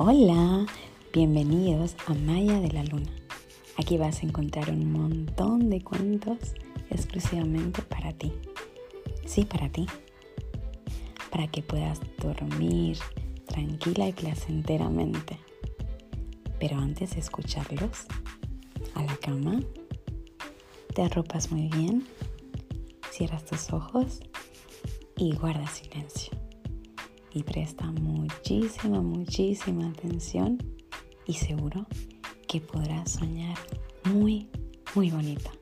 Hola, bienvenidos a Maya de la Luna. Aquí vas a encontrar un montón de cuentos exclusivamente para ti. Sí, para ti. Para que puedas dormir tranquila y placenteramente. Pero antes de escucharlos, a la cama, te arropas muy bien, cierras tus ojos y guarda silencio y presta muchísima, muchísima atención y seguro que podrás soñar muy, muy bonito.